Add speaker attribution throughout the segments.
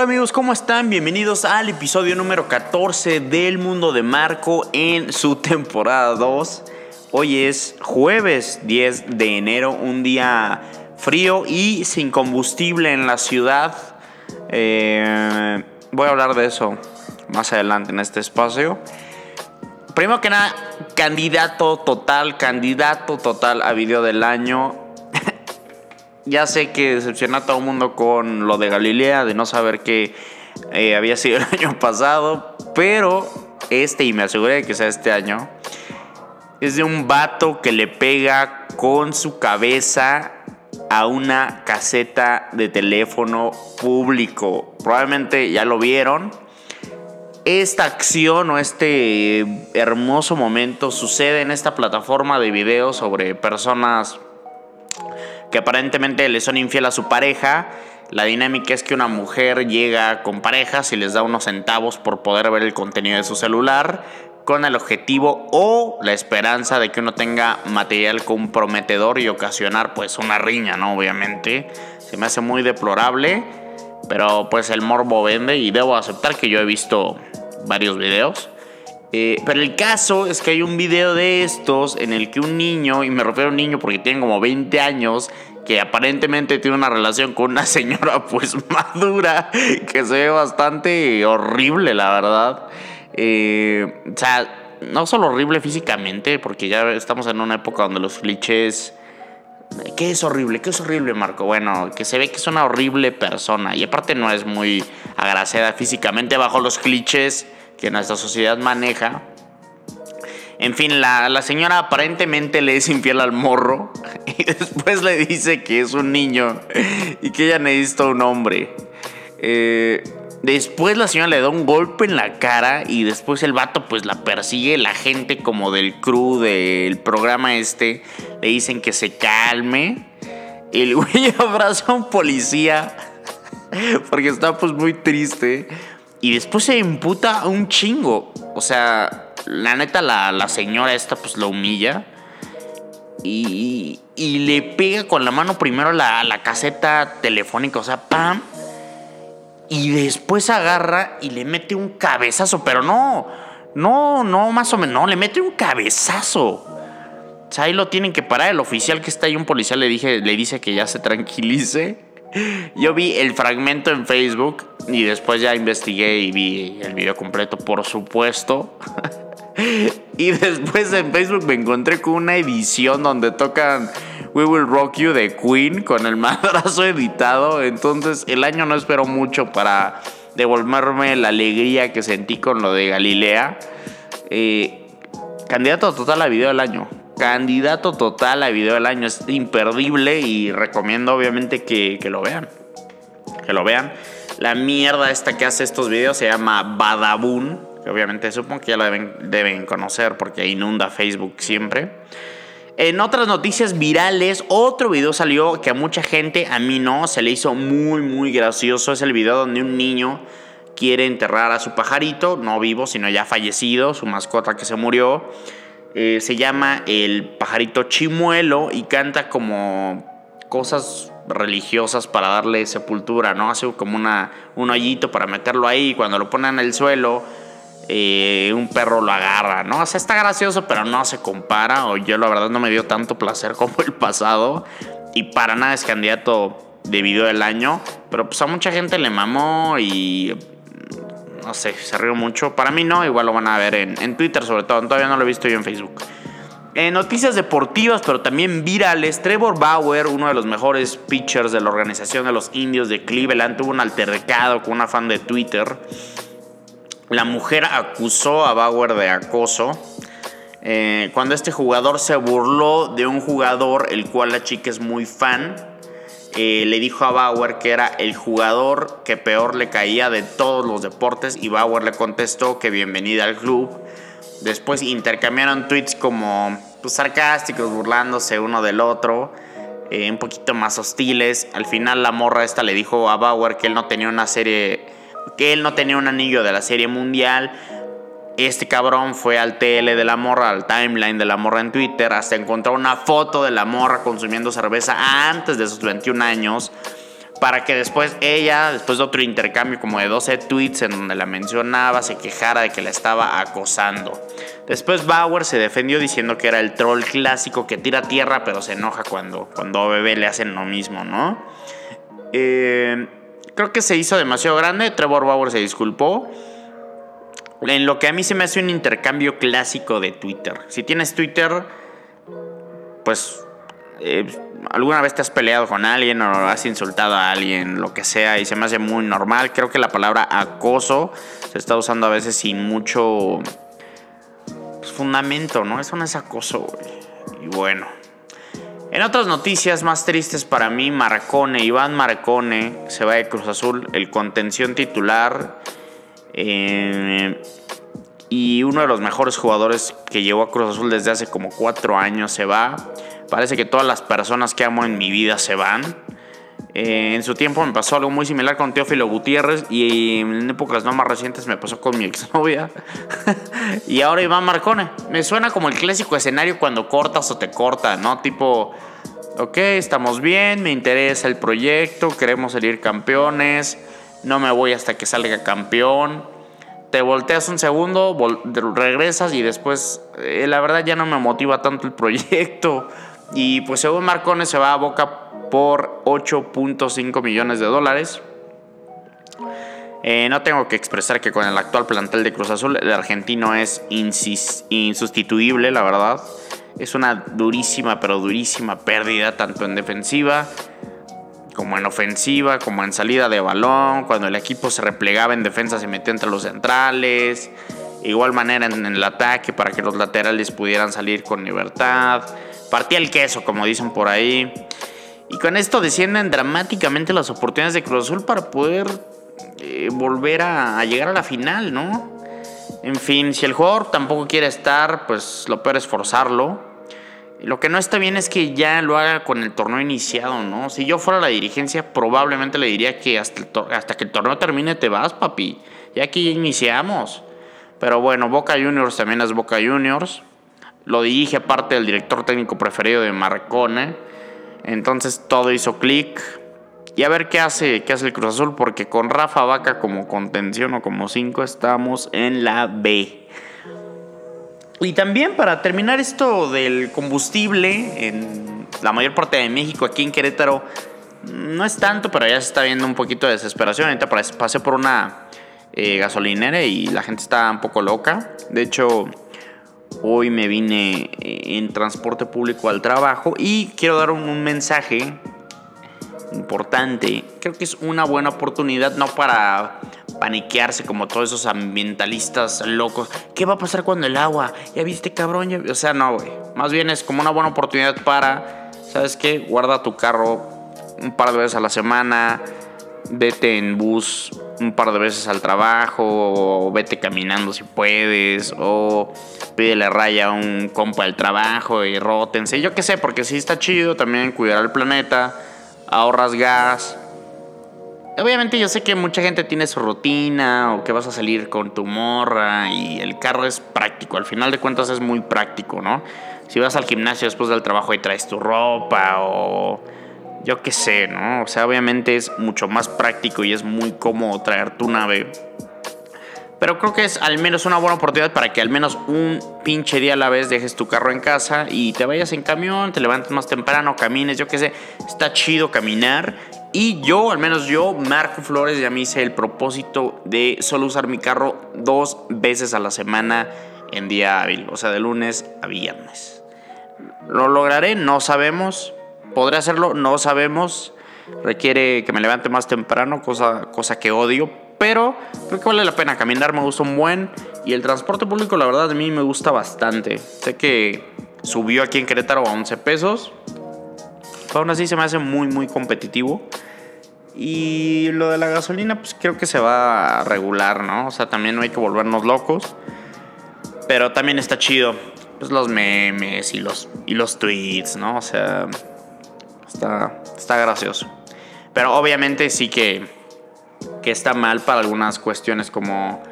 Speaker 1: Hola amigos, ¿cómo están? Bienvenidos al episodio número 14 del Mundo de Marco en su temporada 2. Hoy es jueves 10 de enero, un día frío y sin combustible en la ciudad. Eh, voy a hablar de eso más adelante en este espacio. Primero que nada, candidato total, candidato total a video del año. Ya sé que decepciona a todo el mundo con lo de Galilea, de no saber que eh, había sido el año pasado, pero este, y me aseguré de que sea este año, es de un vato que le pega con su cabeza a una caseta de teléfono público. Probablemente ya lo vieron. Esta acción o este hermoso momento sucede en esta plataforma de videos sobre personas que aparentemente le son infiel a su pareja. La dinámica es que una mujer llega con parejas y les da unos centavos por poder ver el contenido de su celular con el objetivo o la esperanza de que uno tenga material comprometedor y ocasionar pues una riña, ¿no? Obviamente. Se me hace muy deplorable, pero pues el morbo vende y debo aceptar que yo he visto varios videos. Eh, pero el caso es que hay un video de estos en el que un niño, y me refiero a un niño porque tiene como 20 años, que aparentemente tiene una relación con una señora pues madura, que se ve bastante horrible, la verdad. Eh, o sea, no solo horrible físicamente, porque ya estamos en una época donde los clichés... ¿Qué es horrible? ¿Qué es horrible, Marco? Bueno, que se ve que es una horrible persona y aparte no es muy agraciada físicamente bajo los clichés que nuestra sociedad maneja. En fin, la, señora aparentemente le es infiel al morro y después le dice que es un niño y que ella necesita un hombre. Eh, Después la señora le da un golpe en la cara y después el vato pues la persigue. La gente como del crew del programa este le dicen que se calme. El güey abraza a un policía porque está pues muy triste. Y después se imputa un chingo. O sea, la neta la, señora esta pues lo humilla. Y, y, le pega con la mano primero la, la caseta telefónica. O sea, pam y después agarra y le mete un cabezazo, pero no, no, no, más o menos, no, le mete un cabezazo. O sea, ahí lo tienen que parar. El oficial que está ahí, un policía, le, dije, le dice que ya se tranquilice. Yo vi el fragmento en Facebook y después ya investigué y vi el video completo, por supuesto. y después en Facebook me encontré con una edición donde tocan We Will Rock You de Queen con el madrazo editado. Entonces el año no espero mucho para devolverme la alegría que sentí con lo de Galilea. Eh, candidato total a video del año. Candidato total a video del año. Es imperdible y recomiendo obviamente que, lo vean. Que lo vean. La mierda esta que hace estos videos se llama Badabun. Que obviamente supongo que ya la deben, deben conocer porque inunda Facebook siempre. En otras noticias virales, otro video salió que a mucha gente, a mí no, se le hizo muy, muy gracioso. Es el video donde un niño quiere enterrar a su pajarito, no vivo, sino ya fallecido, su mascota que se murió. Eh, se llama el pajarito chimuelo y canta como cosas religiosas para darle sepultura, ¿no? Hace como una, un hoyito para meterlo ahí y cuando lo ponen en el suelo eh, un perro lo agarra, ¿no? O sea, está gracioso, pero no se compara. O yo la verdad no me dio tanto placer como el pasado. Y para nada es candidato de video del año. Pero pues a mucha gente le mamó y... No sé, se rió mucho. Para mí no, igual lo van a ver en, Twitter sobre todo. Todavía no lo he visto yo en Facebook. En noticias deportivas, pero también virales, Trevor Bauer, uno de los mejores pitchers de la organización de los indios de Cleveland, tuvo un altercado con una fan de Twitter la mujer acusó a Bauer de acoso. Eh, cuando este jugador se burló de un jugador el cual la chica es muy fan, eh, le dijo a Bauer que era el jugador que peor le caía de todos los deportes y Bauer le contestó que bienvenida al club. Después intercambiaron tweets como pues, sarcásticos, burlándose uno del otro, eh, un poquito más hostiles. Al final la morra esta le dijo a Bauer que él no tenía una serie que él no tenía un anillo de la serie mundial. Este cabrón fue al TL de la morra, al timeline de la morra en Twitter, hasta encontrar una foto de la morra consumiendo cerveza antes de sus 21 años. para que después ella, después de otro intercambio como de 12 tweets en donde la mencionaba, se quejara de que la estaba acosando. Después Bauer se defendió diciendo que era el troll clásico que tira tierra pero se enoja cuando, cuando bebé le hacen lo mismo, ¿no? Eh, creo que se hizo demasiado grande, Trevor Bauer se disculpó. En lo que a mí se me hace un intercambio clásico de Twitter. Si tienes Twitter, pues eh, alguna vez te has peleado con alguien o has insultado a alguien, lo que sea, y se me hace muy normal. Creo que la palabra acoso se está usando a veces sin mucho pues, fundamento, ¿no? Eso no es acoso, Y bueno. En otras noticias más tristes para mí, Marcone, Iván Marcone, se va de Cruz Azul, el contención titular. Eh, y uno de los mejores jugadores que llegó a Cruz Azul desde hace como cuatro años se va. Parece que todas las personas que amo en mi vida se van. Eh, en su tiempo me pasó algo muy similar con Teófilo Gutiérrez y en épocas no más recientes me pasó con mi exnovia. y ahora Iván Marcone. Me suena como el clásico escenario cuando cortas o te cortan, ¿no? Tipo, ok, estamos bien, me interesa el proyecto, queremos salir campeones, no me voy hasta que salga campeón. Te volteas un segundo, regresas y después, eh, la verdad ya no me motiva tanto el proyecto. Y pues según Marcone se va a Boca por 8.5 millones de dólares. Eh, no tengo que expresar que con el actual plantel de Cruz Azul el argentino es insustituible, la verdad. Es una durísima, pero durísima pérdida, tanto en defensiva como en ofensiva, como en salida de balón. Cuando el equipo se replegaba en defensa se metió entre los centrales. Igual manera en el ataque para que los laterales pudieran salir con libertad partía el queso, como dicen por ahí. Y con esto descienden dramáticamente las oportunidades de Cruz Azul para poder eh, volver a, llegar a la final, ¿no? En fin, si el jugador tampoco quiere estar, pues lo peor es forzarlo. Lo que no está bien es que ya lo haga con el torneo iniciado, ¿no? Si yo fuera la dirigencia, probablemente le diría que hasta, hasta que el torneo termine te vas, papi. Ya aquí iniciamos. Pero bueno, Boca Juniors también es Boca Juniors. Lo dirige aparte del director técnico preferido de Marcone. Entonces todo hizo clic. Y a ver qué hace, qué hace el Cruz Azul, porque con Rafa Vaca como contención o como 5 estamos en la B. Y también para terminar esto del combustible, en la mayor parte de México, aquí en Querétaro, no es tanto, pero ya se está viendo un poquito de desesperación. Ahorita pasé por una eh, gasolinera y la gente está un poco loca. De hecho, Hoy me vine eh, en transporte público al trabajo y quiero dar un, mensaje importante. Creo que es una buena oportunidad, no para paniquearse como todos esos ambientalistas locos. ¿Qué va a pasar cuando el agua? ¿Ya viste, cabrón? O sea, no, güey. Más bien es como una buena oportunidad para, ¿sabes qué? Guarda tu carro un par de veces a la semana, vete en bus un par de veces al trabajo, o vete caminando si puedes, o pídele raya a un compa del trabajo y rótense. Yo qué sé, porque sí está chido también cuidar el planeta, ahorras gas. Obviamente yo sé que mucha gente tiene su rutina o que vas a salir con tu morra y el carro es práctico, al final de cuentas es muy práctico, ¿no? Si vas al gimnasio después del trabajo y traes tu ropa o yo qué sé, ¿no? O sea, obviamente es mucho más práctico y es muy cómodo traer tu nave. Pero creo que es al menos una buena oportunidad para que al menos un pinche día a la vez dejes tu carro en casa y te vayas en camión, te levantes más temprano, camines, yo qué sé. Está chido caminar. Y yo, al menos yo, Marco Flores, ya me hice el propósito de solo usar mi carro dos veces a la semana en día hábil, o sea, de lunes a viernes. ¿Lo lograré? No sabemos. ¿Podré hacerlo? No sabemos. Requiere que me levante más temprano, cosa, cosa que odio. Pero creo que vale la pena. Caminar me gusta un buen. Y el transporte público, la verdad, a mí me gusta bastante. Sé que subió aquí en Querétaro a 11 pesos. Pero aún así se me hace muy, muy competitivo. Y lo de la gasolina, pues creo que se va a regular, ¿no? O sea, también no hay que volvernos locos. Pero también está chido. Pues los memes y los, y los tweets, ¿no? O sea, Está, está gracioso. Pero obviamente sí que, que está mal para algunas cuestiones como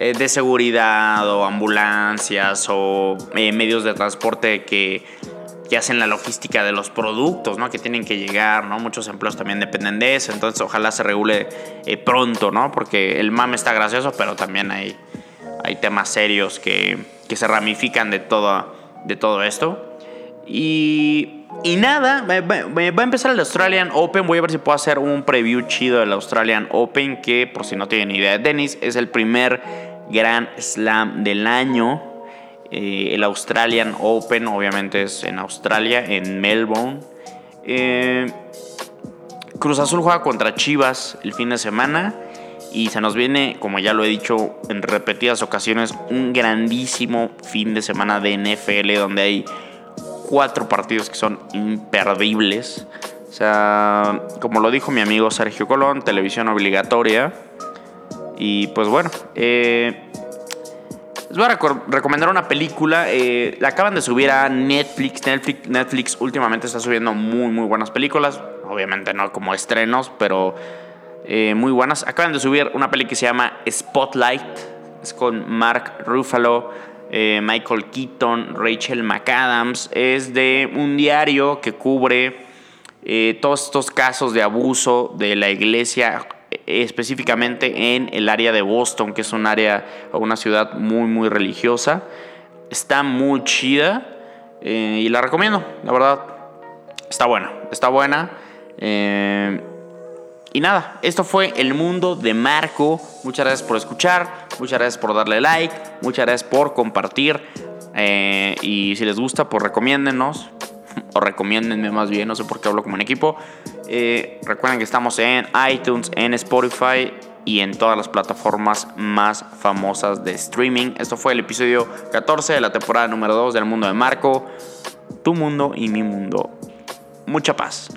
Speaker 1: eh, de seguridad o ambulancias o eh, medios de transporte que que hacen la logística de los productos, ¿no? Que tienen que llegar, ¿no? Muchos empleos también dependen de eso, entonces ojalá se regule eh, pronto, ¿no? Porque el mame está gracioso, pero también hay, hay temas serios que, que se ramifican de todo, de todo esto. Y, y nada, va, a empezar el Australian Open. Voy a ver si puedo hacer un preview chido del Australian Open, que por si no tienen idea de tenis, es el primer Grand Slam del año. Eh, el Australian Open, obviamente, es en Australia, en Melbourne. Eh, Cruz Azul juega contra Chivas el fin de semana. Y se nos viene, como ya lo he dicho en repetidas ocasiones, un grandísimo fin de semana de NFL donde hay cuatro partidos que son imperdibles. O sea, como lo dijo mi amigo Sergio Colón, televisión obligatoria. Y pues bueno, eh, les voy a recomendar una película. Eh, la acaban de subir a Netflix. Netflix. Netflix últimamente está subiendo muy, muy buenas películas. Obviamente no como estrenos, pero eh, muy buenas. Acaban de subir una película que se llama Spotlight. Es con Mark Ruffalo, eh, Michael Keaton, Rachel McAdams. Es de un diario que cubre todos estos casos de abuso de la iglesia específicamente en el área de Boston, que es un área o una ciudad muy, muy religiosa. Está muy chida eh, y la recomiendo, la verdad. Está buena, está buena. Eh, y nada, esto fue El Mundo de Marco. Muchas gracias por escuchar, muchas gracias por darle like, muchas gracias por compartir. Eh, y si les gusta, pues recomiéndenos o recomiéndenme más bien, no sé por qué hablo como un equipo. Eh, recuerden que estamos en iTunes, en Spotify y en todas las plataformas más famosas de streaming. Esto fue el episodio 14 de la temporada número 2 del mundo de Marco. Tu mundo y mi mundo. Mucha paz.